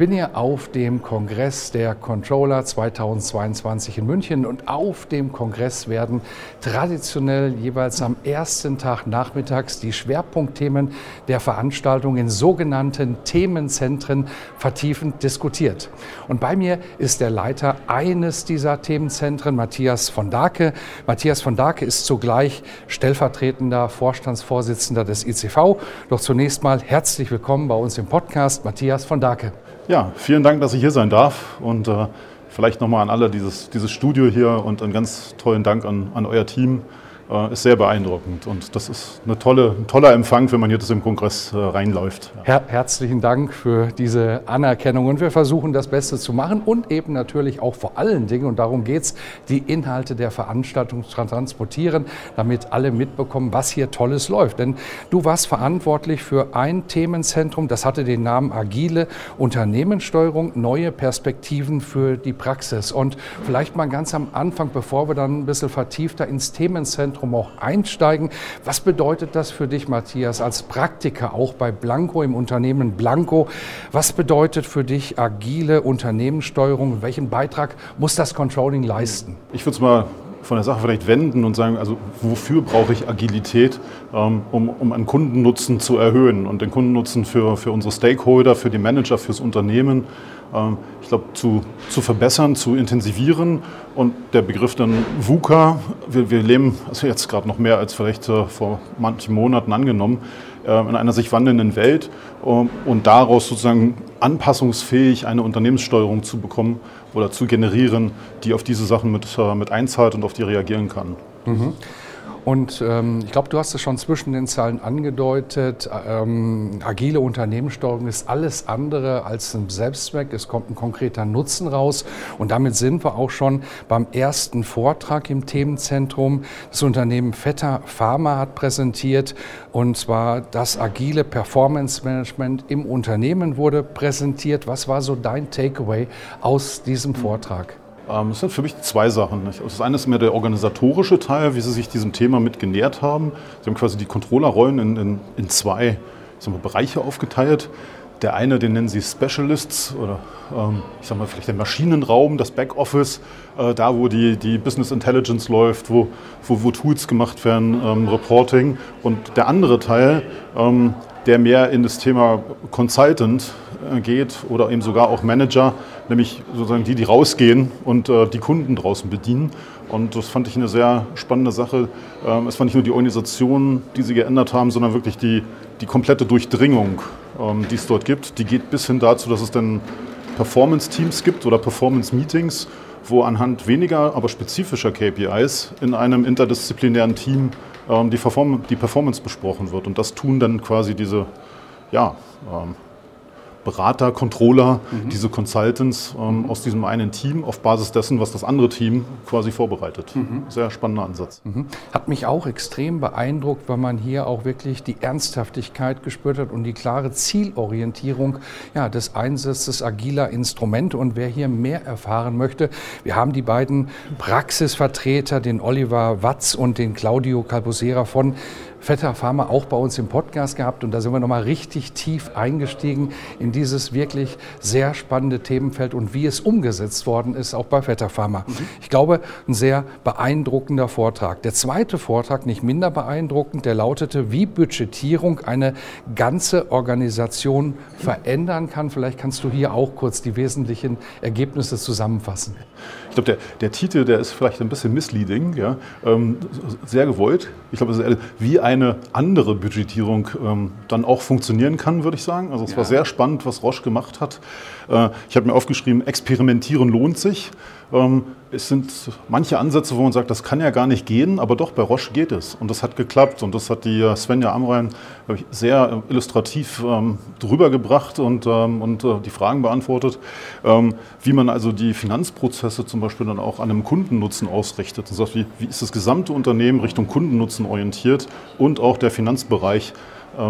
bin hier auf dem Kongress der Controller 2022 in München und auf dem Kongress werden traditionell jeweils am ersten Tag nachmittags die Schwerpunktthemen der Veranstaltung in sogenannten Themenzentren vertiefend diskutiert. Und bei mir ist der Leiter eines dieser Themenzentren, Matthias von Dake. Matthias von Dake ist zugleich stellvertretender Vorstandsvorsitzender des ICV. Doch zunächst mal herzlich willkommen bei uns im Podcast, Matthias von Dake. Ja, vielen Dank, dass ich hier sein darf und äh, vielleicht nochmal an alle dieses, dieses Studio hier und einen ganz tollen Dank an, an euer Team ist sehr beeindruckend. Und das ist eine tolle, ein toller Empfang, wenn man jetzt im Kongress äh, reinläuft. Her herzlichen Dank für diese Anerkennung. Und wir versuchen das Beste zu machen und eben natürlich auch vor allen Dingen, und darum geht es, die Inhalte der Veranstaltung zu transportieren, damit alle mitbekommen, was hier Tolles läuft. Denn du warst verantwortlich für ein Themenzentrum, das hatte den Namen Agile Unternehmenssteuerung, neue Perspektiven für die Praxis. Und vielleicht mal ganz am Anfang, bevor wir dann ein bisschen vertiefter ins Themenzentrum Zentrum auch einsteigen. Was bedeutet das für dich, Matthias, als Praktiker auch bei Blanco im Unternehmen Blanco? Was bedeutet für dich agile Unternehmenssteuerung? Welchen Beitrag muss das Controlling leisten? Ich würde es mal von der Sache vielleicht wenden und sagen, also wofür brauche ich Agilität, ähm, um, um einen Kundennutzen zu erhöhen und den Kundennutzen für, für unsere Stakeholder, für die Manager, fürs Unternehmen ich glaube, zu, zu verbessern, zu intensivieren. Und der Begriff dann VUCA, wir, wir leben also jetzt gerade noch mehr als vielleicht vor manchen Monaten angenommen, äh, in einer sich wandelnden Welt ähm, und daraus sozusagen anpassungsfähig eine Unternehmenssteuerung zu bekommen oder zu generieren, die auf diese Sachen mit, äh, mit einzahlt und auf die reagieren kann. Mhm. Und ähm, ich glaube, du hast es schon zwischen den Zahlen angedeutet. Ähm, agile Unternehmenssteuerung ist alles andere als ein Selbstzweck. Es kommt ein konkreter Nutzen raus. Und damit sind wir auch schon beim ersten Vortrag im Themenzentrum. Das Unternehmen Vetter Pharma hat präsentiert. Und zwar das agile Performance Management im Unternehmen wurde präsentiert. Was war so dein Takeaway aus diesem Vortrag? Ähm, es sind für mich zwei Sachen. Das eine ist mehr der organisatorische Teil, wie Sie sich diesem Thema mit genähert haben. Sie haben quasi die Controllerrollen in, in, in zwei mal, Bereiche aufgeteilt. Der eine, den nennen Sie Specialists oder ähm, ich sag mal vielleicht der Maschinenraum, das Backoffice, äh, da wo die, die Business Intelligence läuft, wo, wo, wo Tools gemacht werden, ähm, Reporting. Und der andere Teil, ähm, der mehr in das Thema Consultant geht oder eben sogar auch Manager, nämlich sozusagen die, die rausgehen und äh, die Kunden draußen bedienen. Und das fand ich eine sehr spannende Sache. Ähm, es war nicht nur die Organisation, die sie geändert haben, sondern wirklich die, die komplette Durchdringung, ähm, die es dort gibt. Die geht bis hin dazu, dass es dann Performance-Teams gibt oder Performance-Meetings, wo anhand weniger, aber spezifischer KPIs in einem interdisziplinären Team ähm, die, Perform die Performance besprochen wird. Und das tun dann quasi diese ja, Berater, Controller, mhm. diese Consultants ähm, aus diesem einen Team auf Basis dessen, was das andere Team quasi vorbereitet. Mhm. Sehr spannender Ansatz. Mhm. Hat mich auch extrem beeindruckt, weil man hier auch wirklich die Ernsthaftigkeit gespürt hat und die klare Zielorientierung ja, des Einsatzes agiler Instrumente. Und wer hier mehr erfahren möchte, wir haben die beiden Praxisvertreter, den Oliver Watz und den Claudio Calposera von Vetter Pharma auch bei uns im Podcast gehabt und da sind wir nochmal richtig tief eingestiegen in dieses wirklich sehr spannende Themenfeld und wie es umgesetzt worden ist, auch bei Vetter Pharma. Mhm. Ich glaube, ein sehr beeindruckender Vortrag. Der zweite Vortrag, nicht minder beeindruckend, der lautete, wie Budgetierung eine ganze Organisation verändern kann. Vielleicht kannst du hier auch kurz die wesentlichen Ergebnisse zusammenfassen. Ich glaube, der, der Titel, der ist vielleicht ein bisschen misleading, ja? Ähm, sehr gewollt. Ich glaube, wie eine andere Budgetierung ähm, dann auch funktionieren kann, würde ich sagen. Also es ja. war sehr spannend, was Roche gemacht hat. Äh, ich habe mir aufgeschrieben, experimentieren lohnt sich. Ähm, es sind manche Ansätze, wo man sagt, das kann ja gar nicht gehen, aber doch, bei Roche geht es. Und das hat geklappt. Und das hat die äh, Svenja Amrein sehr illustrativ ähm, drüber gebracht und, ähm, und äh, die Fragen beantwortet, wie man also die Finanzprozesse zum Beispiel dann auch an einem Kundennutzen ausrichtet. Und sagt, wie, wie ist das gesamte Unternehmen Richtung Kundennutzen orientiert und auch der Finanzbereich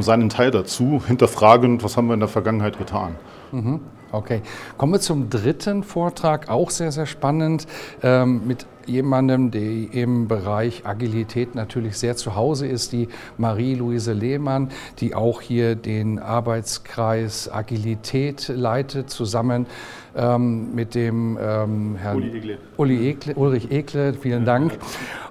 seinen Teil dazu, hinterfragend, was haben wir in der Vergangenheit getan. Mhm. Okay, kommen wir zum dritten Vortrag, auch sehr, sehr spannend, ähm, mit jemandem, der im Bereich Agilität natürlich sehr zu Hause ist, die Marie-Louise Lehmann, die auch hier den Arbeitskreis Agilität leitet, zusammen ähm, mit dem ähm, Herrn Uli Egle. Uli Egle, Ulrich Ekle, vielen Dank.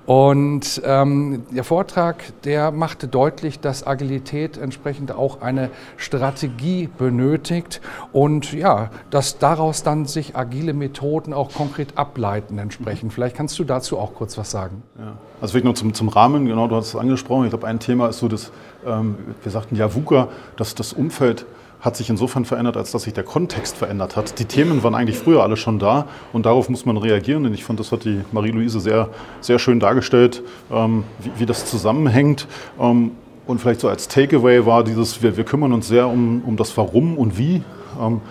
Und ähm, der Vortrag, der machte deutlich, dass Agilität entsprechend auch eine Strategie benötigt und ja, dass daraus dann sich agile Methoden auch konkret ableiten entsprechend. Vielleicht kannst du dazu auch kurz was sagen. Ja. Also vielleicht noch zum, zum Rahmen, genau, du hast es angesprochen. Ich glaube, ein Thema ist so, dass ähm, wir sagten ja VUCA, dass das Umfeld hat sich insofern verändert, als dass sich der Kontext verändert hat. Die Themen waren eigentlich früher alle schon da und darauf muss man reagieren. Und ich fand, das hat die Marie-Louise sehr, sehr schön dargestellt, ähm, wie, wie, das zusammenhängt. Ähm, und vielleicht so als Takeaway war dieses, wir, wir kümmern uns sehr um, um das Warum und Wie. Ähm,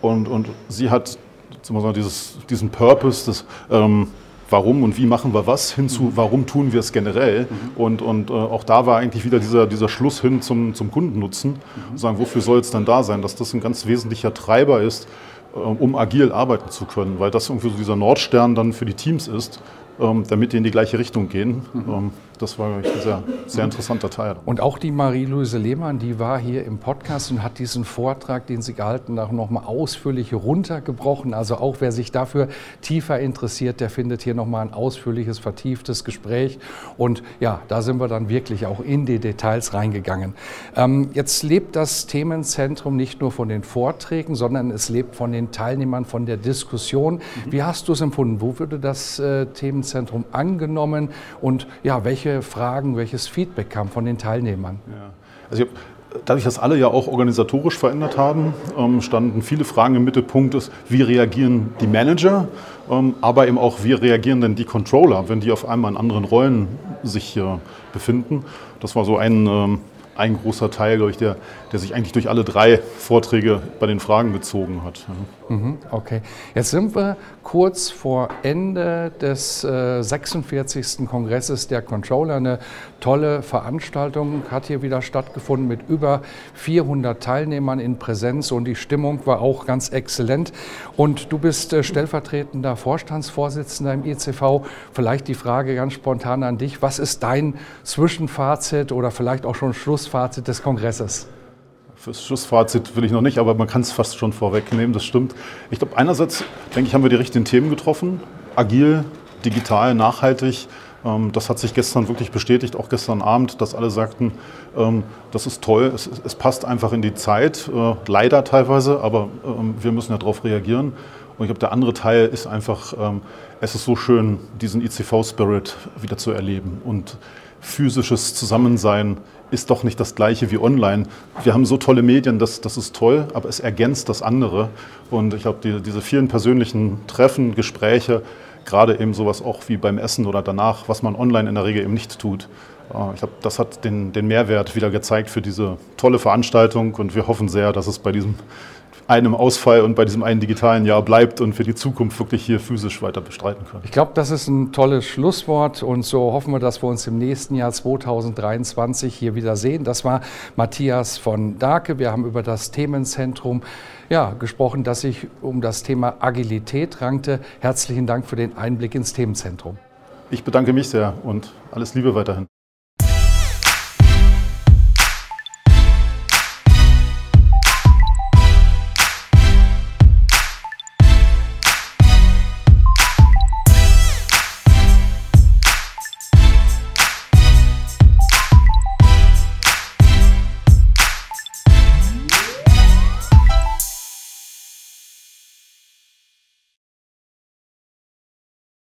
und, und sie hat sagen, dieses, diesen Purpose, das, ähm, warum und wie machen wir was, hinzu, mhm. warum tun wir es generell. Mhm. Und, und äh, auch da war eigentlich wieder dieser, dieser Schluss hin zum, zum Kundennutzen. Mhm. Sagen, wofür soll es denn da sein? Dass das ein ganz wesentlicher Treiber ist, äh, um agil arbeiten zu können, weil das irgendwie so dieser Nordstern dann für die Teams ist, damit die in die gleiche Richtung gehen. Mhm. Ähm, das war ein sehr, sehr interessanter Teil. Und auch die Marie-Louise Lehmann, die war hier im Podcast und hat diesen Vortrag, den sie gehalten hat, nochmal ausführlich runtergebrochen. Also auch wer sich dafür tiefer interessiert, der findet hier nochmal ein ausführliches, vertieftes Gespräch. Und ja, da sind wir dann wirklich auch in die Details reingegangen. Ähm, jetzt lebt das Themenzentrum nicht nur von den Vorträgen, sondern es lebt von den Teilnehmern, von der Diskussion. Mhm. Wie hast du es empfunden? Wo würde das äh, Themenzentrum Rechenzentrum angenommen und ja, welche Fragen, welches Feedback kam von den Teilnehmern? Ja. Also dadurch, dass alle ja auch organisatorisch verändert haben, ähm, standen viele Fragen im Mittelpunkt, ist, wie reagieren die Manager, ähm, aber eben auch, wie reagieren denn die Controller, wenn die auf einmal in anderen Rollen sich befinden. Das war so ein ähm, ein großer Teil, glaube ich, der, der sich eigentlich durch alle drei Vorträge bei den Fragen gezogen hat. Mhm, okay, jetzt sind wir kurz vor Ende des äh, 46. Kongresses der Controller. Eine tolle Veranstaltung hat hier wieder stattgefunden mit über 400 Teilnehmern in Präsenz und die Stimmung war auch ganz exzellent. Und du bist äh, stellvertretender Vorstandsvorsitzender im ICV. Vielleicht die Frage ganz spontan an dich. Was ist dein Zwischenfazit oder vielleicht auch schon Schluss Schlussfazit des Kongresses? Fürs Schlussfazit will ich noch nicht, aber man kann es fast schon vorwegnehmen, das stimmt. Ich glaube, einerseits, denke ich, haben wir die richtigen Themen getroffen. Agil, digital, nachhaltig. Ähm, das hat sich gestern wirklich bestätigt, auch gestern Abend, dass alle sagten, ähm, das ist toll, es, passt einfach in die Zeit, äh, leider teilweise, aber ähm, wir müssen ja darauf reagieren. Und ich glaube, der andere Teil ist einfach, es ist so schön, diesen ICV-Spirit wieder zu erleben und physisches Zusammensein ist doch nicht das gleiche wie online. Wir haben so tolle Medien, das, das ist toll, aber es ergänzt das andere. Und ich glaube, die, diese vielen persönlichen Treffen, Gespräche, gerade eben sowas auch wie beim Essen oder danach, was man online in der Regel eben nicht tut. Äh, ich glaube, das hat den, den Mehrwert wieder gezeigt für diese tolle Veranstaltung und wir hoffen sehr, dass es bei diesem einem Ausfall und bei diesem einen digitalen Jahr bleibt und für die Zukunft wirklich hier physisch weiter bestreiten können. Ich glaube, das ist ein tolles Schlusswort und so hoffen wir, dass wir uns im nächsten Jahr 2023 hier wieder sehen. Das war Matthias von Dake. Wir haben über das Themenzentrum ja, gesprochen, das sich um das Thema Agilität rankte. Herzlichen Dank für den Einblick ins Themenzentrum. Ich bedanke mich sehr und alles Liebe weiterhin.